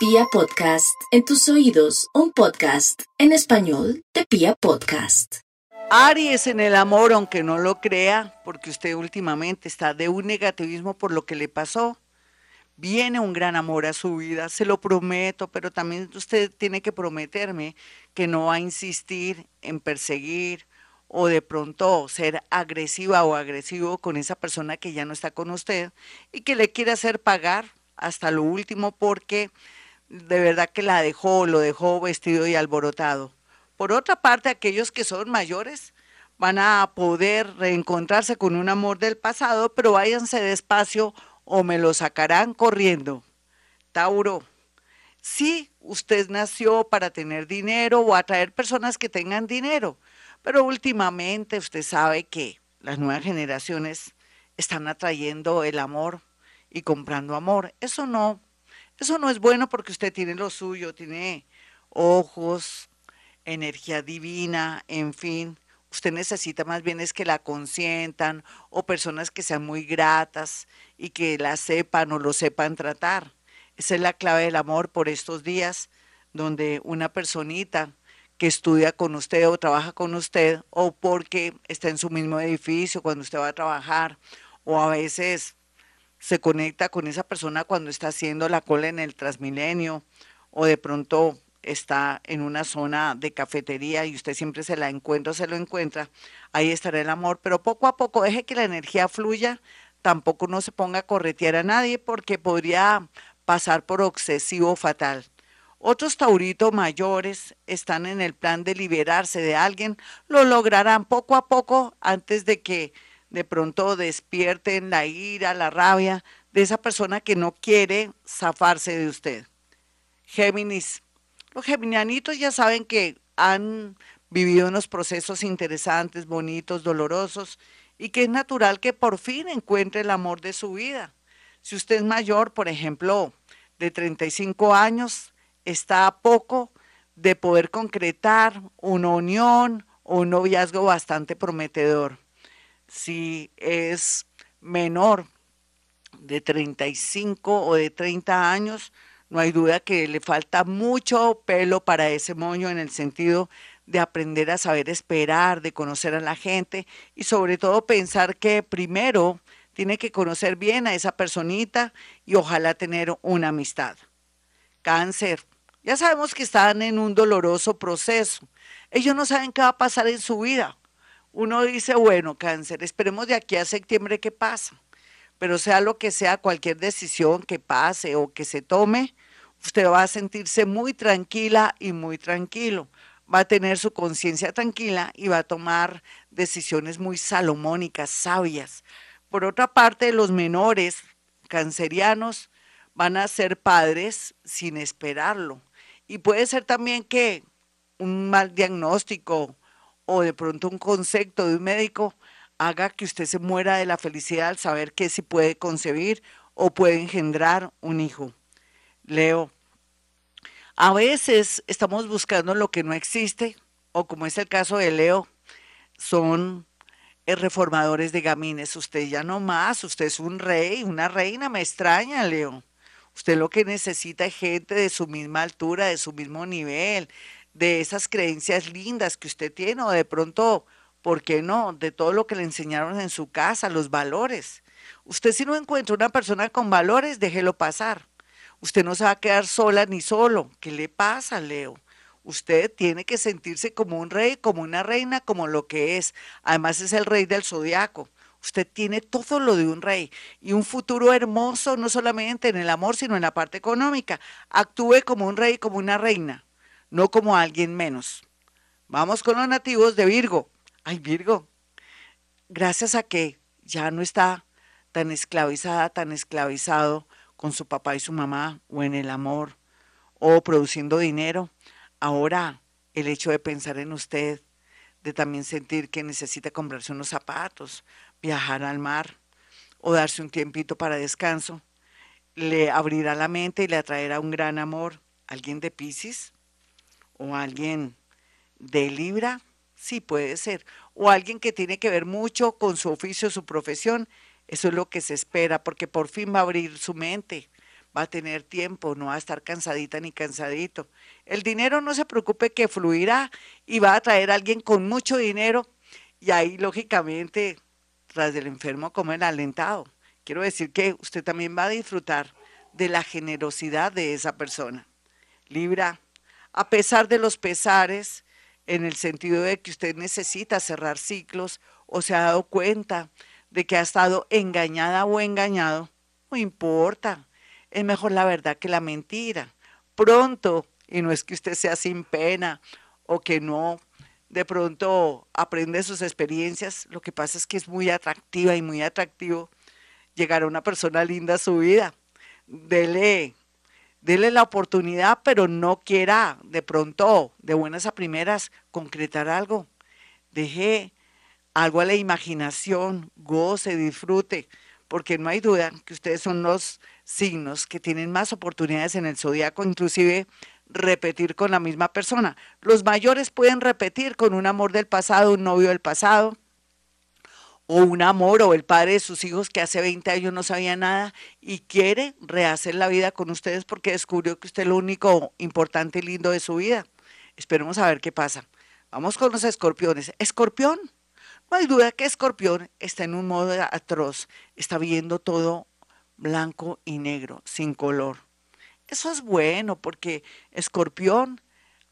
Pia Podcast, en tus oídos, un podcast en español de Pia Podcast. Aries en el amor, aunque no lo crea, porque usted últimamente está de un negativismo por lo que le pasó. Viene un gran amor a su vida, se lo prometo, pero también usted tiene que prometerme que no va a insistir en perseguir o de pronto ser agresiva o agresivo con esa persona que ya no está con usted y que le quiere hacer pagar hasta lo último porque de verdad que la dejó, lo dejó vestido y alborotado. Por otra parte, aquellos que son mayores van a poder reencontrarse con un amor del pasado, pero váyanse despacio o me lo sacarán corriendo. Tauro, sí, usted nació para tener dinero o atraer personas que tengan dinero, pero últimamente usted sabe que las nuevas generaciones están atrayendo el amor y comprando amor. Eso no eso no es bueno porque usted tiene lo suyo, tiene ojos, energía divina, en fin. Usted necesita más bien es que la consientan o personas que sean muy gratas y que la sepan o lo sepan tratar. Esa es la clave del amor por estos días, donde una personita que estudia con usted o trabaja con usted o porque está en su mismo edificio cuando usted va a trabajar o a veces se conecta con esa persona cuando está haciendo la cola en el Transmilenio o de pronto está en una zona de cafetería y usted siempre se la encuentra se lo encuentra, ahí estará el amor, pero poco a poco deje que la energía fluya, tampoco no se ponga a corretear a nadie porque podría pasar por obsesivo fatal. Otros tauritos mayores están en el plan de liberarse de alguien, lo lograrán poco a poco antes de que de pronto despierten la ira, la rabia de esa persona que no quiere zafarse de usted. Géminis. Los geminianitos ya saben que han vivido unos procesos interesantes, bonitos, dolorosos, y que es natural que por fin encuentre el amor de su vida. Si usted es mayor, por ejemplo, de 35 años, está a poco de poder concretar una unión o un noviazgo bastante prometedor si es menor de 35 o de 30 años, no hay duda que le falta mucho pelo para ese moño en el sentido de aprender a saber esperar, de conocer a la gente y sobre todo pensar que primero tiene que conocer bien a esa personita y ojalá tener una amistad. Cáncer. Ya sabemos que están en un doloroso proceso. Ellos no saben qué va a pasar en su vida uno dice, bueno, cáncer, esperemos de aquí a septiembre qué pasa. Pero sea lo que sea, cualquier decisión que pase o que se tome, usted va a sentirse muy tranquila y muy tranquilo. Va a tener su conciencia tranquila y va a tomar decisiones muy salomónicas, sabias. Por otra parte, los menores cancerianos van a ser padres sin esperarlo. Y puede ser también que un mal diagnóstico o de pronto un concepto de un médico haga que usted se muera de la felicidad al saber que si puede concebir o puede engendrar un hijo. Leo, a veces estamos buscando lo que no existe, o como es el caso de Leo, son reformadores de gamines. Usted ya no más, usted es un rey, una reina, me extraña, Leo. Usted lo que necesita es gente de su misma altura, de su mismo nivel, de esas creencias lindas que usted tiene o de pronto, ¿por qué no? De todo lo que le enseñaron en su casa, los valores. Usted si no encuentra una persona con valores, déjelo pasar. Usted no se va a quedar sola ni solo. ¿Qué le pasa, Leo? Usted tiene que sentirse como un rey, como una reina, como lo que es. Además es el rey del zodiaco. Usted tiene todo lo de un rey y un futuro hermoso, no solamente en el amor, sino en la parte económica. Actúe como un rey, como una reina no como alguien menos. Vamos con los nativos de Virgo. Ay, Virgo, gracias a que ya no está tan esclavizada, tan esclavizado con su papá y su mamá o en el amor o produciendo dinero, ahora el hecho de pensar en usted, de también sentir que necesita comprarse unos zapatos, viajar al mar o darse un tiempito para descanso, le abrirá la mente y le atraerá un gran amor. ¿Alguien de Pisces? O alguien de Libra, sí puede ser, o alguien que tiene que ver mucho con su oficio, su profesión, eso es lo que se espera, porque por fin va a abrir su mente, va a tener tiempo, no va a estar cansadita ni cansadito. El dinero no se preocupe que fluirá y va a traer a alguien con mucho dinero y ahí lógicamente tras del enfermo como el alentado. Quiero decir que usted también va a disfrutar de la generosidad de esa persona. Libra, a pesar de los pesares, en el sentido de que usted necesita cerrar ciclos o se ha dado cuenta de que ha estado engañada o engañado, no importa, es mejor la verdad que la mentira. Pronto, y no es que usted sea sin pena o que no de pronto aprende sus experiencias, lo que pasa es que es muy atractiva y muy atractivo llegar a una persona linda a su vida. Dele, dele la oportunidad, pero no quiera de pronto, de buenas a primeras, concretar algo. Deje algo a la imaginación, goce, disfrute, porque no hay duda que ustedes son los signos que tienen más oportunidades en el zodiaco, inclusive repetir con la misma persona. Los mayores pueden repetir con un amor del pasado, un novio del pasado, o un amor o el padre de sus hijos que hace 20 años no sabía nada y quiere rehacer la vida con ustedes porque descubrió que usted es lo único importante y lindo de su vida. Esperemos a ver qué pasa. Vamos con los escorpiones. Escorpión, no hay duda que Escorpión está en un modo atroz, está viendo todo blanco y negro, sin color. Eso es bueno porque Escorpión,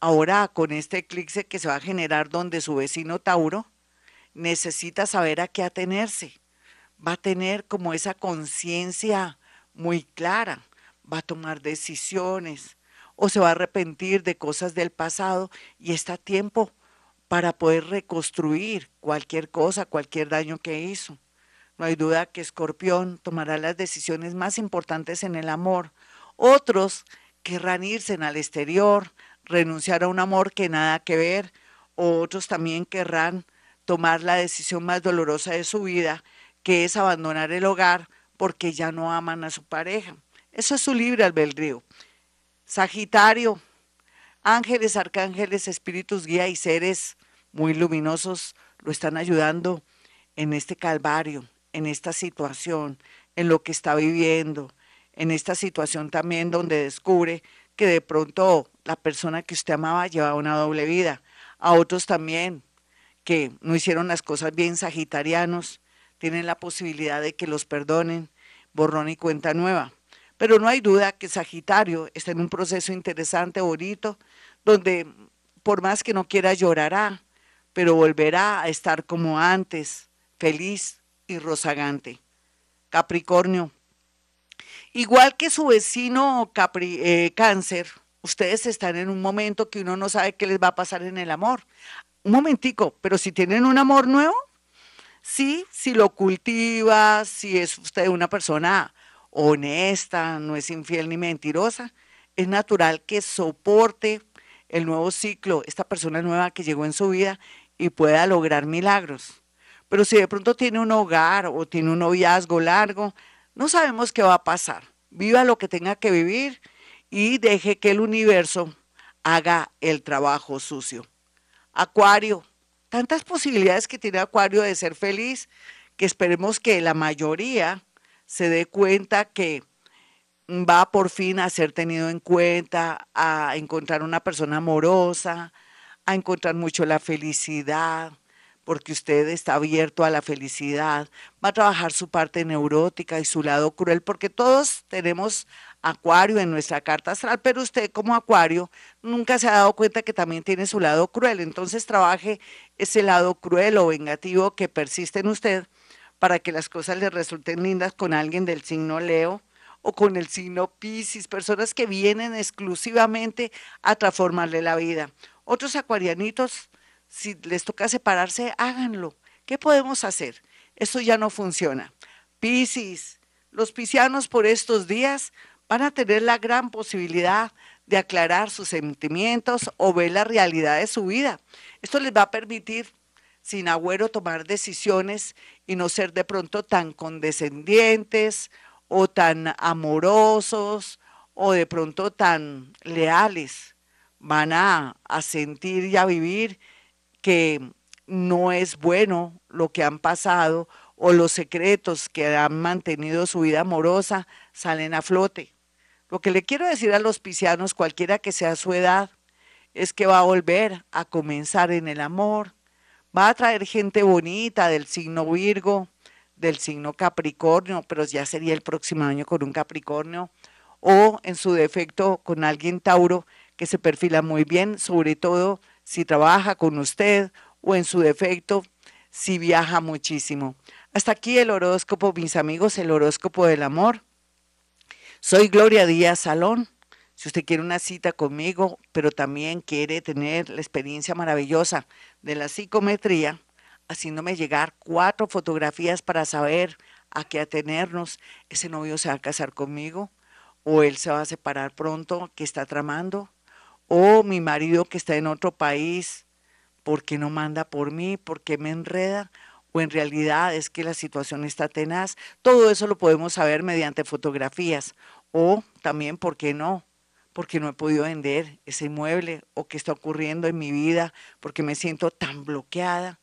ahora con este eclipse que se va a generar donde su vecino Tauro, necesita saber a qué atenerse. Va a tener como esa conciencia muy clara, va a tomar decisiones o se va a arrepentir de cosas del pasado y está a tiempo para poder reconstruir cualquier cosa, cualquier daño que hizo. No hay duda que Escorpión tomará las decisiones más importantes en el amor. Otros querrán irse al exterior, renunciar a un amor que nada que ver, otros también querrán tomar la decisión más dolorosa de su vida, que es abandonar el hogar porque ya no aman a su pareja. Eso es su libre albedrío. Sagitario, ángeles, arcángeles, espíritus guía y seres muy luminosos lo están ayudando en este calvario, en esta situación, en lo que está viviendo, en esta situación también donde descubre que de pronto la persona que usted amaba lleva una doble vida. A otros también que no hicieron las cosas bien sagitarianos, tienen la posibilidad de que los perdonen, borrón y cuenta nueva. Pero no hay duda que Sagitario está en un proceso interesante, bonito, donde por más que no quiera llorará, pero volverá a estar como antes, feliz y rozagante. Capricornio. Igual que su vecino Capri, eh, Cáncer, ustedes están en un momento que uno no sabe qué les va a pasar en el amor un momentico, pero si tienen un amor nuevo, sí, si lo cultiva, si es usted una persona honesta, no es infiel ni mentirosa, es natural que soporte el nuevo ciclo, esta persona nueva que llegó en su vida y pueda lograr milagros. Pero si de pronto tiene un hogar o tiene un noviazgo largo, no sabemos qué va a pasar. Viva lo que tenga que vivir y deje que el universo haga el trabajo sucio. Acuario, tantas posibilidades que tiene Acuario de ser feliz, que esperemos que la mayoría se dé cuenta que va por fin a ser tenido en cuenta, a encontrar una persona amorosa, a encontrar mucho la felicidad, porque usted está abierto a la felicidad, va a trabajar su parte neurótica y su lado cruel, porque todos tenemos Acuario en nuestra carta astral, pero usted como Acuario nunca se ha dado cuenta que también tiene su lado cruel. Entonces trabaje ese lado cruel o vengativo que persiste en usted para que las cosas le resulten lindas con alguien del signo Leo o con el signo Pisces, personas que vienen exclusivamente a transformarle la vida. Otros acuarianitos, si les toca separarse, háganlo. ¿Qué podemos hacer? Esto ya no funciona. Pisces, los piscianos por estos días van a tener la gran posibilidad de aclarar sus sentimientos o ver la realidad de su vida. Esto les va a permitir, sin agüero, tomar decisiones y no ser de pronto tan condescendientes o tan amorosos o de pronto tan leales. Van a, a sentir y a vivir que no es bueno lo que han pasado o los secretos que han mantenido su vida amorosa salen a flote. Lo que le quiero decir a los piscianos, cualquiera que sea su edad, es que va a volver a comenzar en el amor, va a traer gente bonita del signo Virgo, del signo Capricornio, pero ya sería el próximo año con un Capricornio, o en su defecto con alguien Tauro que se perfila muy bien, sobre todo si trabaja con usted o en su defecto si viaja muchísimo. Hasta aquí el horóscopo, mis amigos, el horóscopo del amor. Soy Gloria Díaz Salón. Si usted quiere una cita conmigo, pero también quiere tener la experiencia maravillosa de la psicometría, haciéndome llegar cuatro fotografías para saber a qué atenernos, ese novio se va a casar conmigo, o él se va a separar pronto, que está tramando, o mi marido que está en otro país, ¿por qué no manda por mí? ¿Por qué me enreda? o en realidad es que la situación está tenaz. Todo eso lo podemos saber mediante fotografías o también, ¿por qué no? Porque no he podido vender ese inmueble o qué está ocurriendo en mi vida, porque me siento tan bloqueada.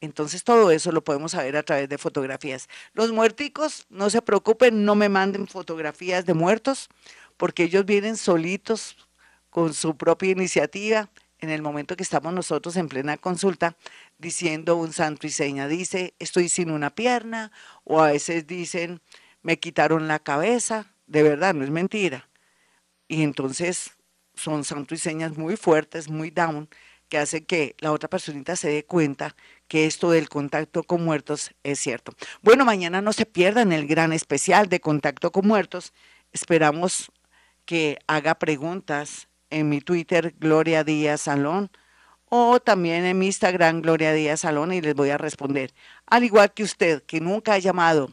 Entonces todo eso lo podemos saber a través de fotografías. Los muerticos, no se preocupen, no me manden fotografías de muertos, porque ellos vienen solitos con su propia iniciativa en el momento que estamos nosotros en plena consulta, diciendo un santo y seña, dice, estoy sin una pierna, o a veces dicen, me quitaron la cabeza, de verdad, no es mentira. Y entonces son santo y señas muy fuertes, muy down, que hace que la otra personita se dé cuenta que esto del contacto con muertos es cierto. Bueno, mañana no se pierdan el gran especial de contacto con muertos. Esperamos que haga preguntas en mi Twitter Gloria Díaz Salón o también en mi Instagram Gloria Díaz Salón y les voy a responder. Al igual que usted que nunca ha llamado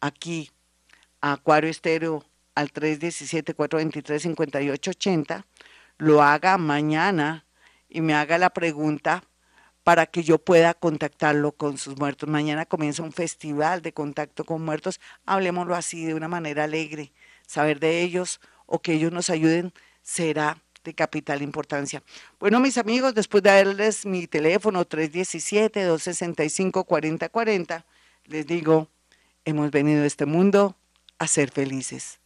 aquí a Acuario Estéreo al 317-423-5880, lo haga mañana y me haga la pregunta para que yo pueda contactarlo con sus muertos. Mañana comienza un festival de contacto con muertos. Hablemoslo así, de una manera alegre. Saber de ellos o que ellos nos ayuden será de capital importancia. Bueno, mis amigos, después de darles mi teléfono 317-265-4040, les digo, hemos venido a este mundo a ser felices.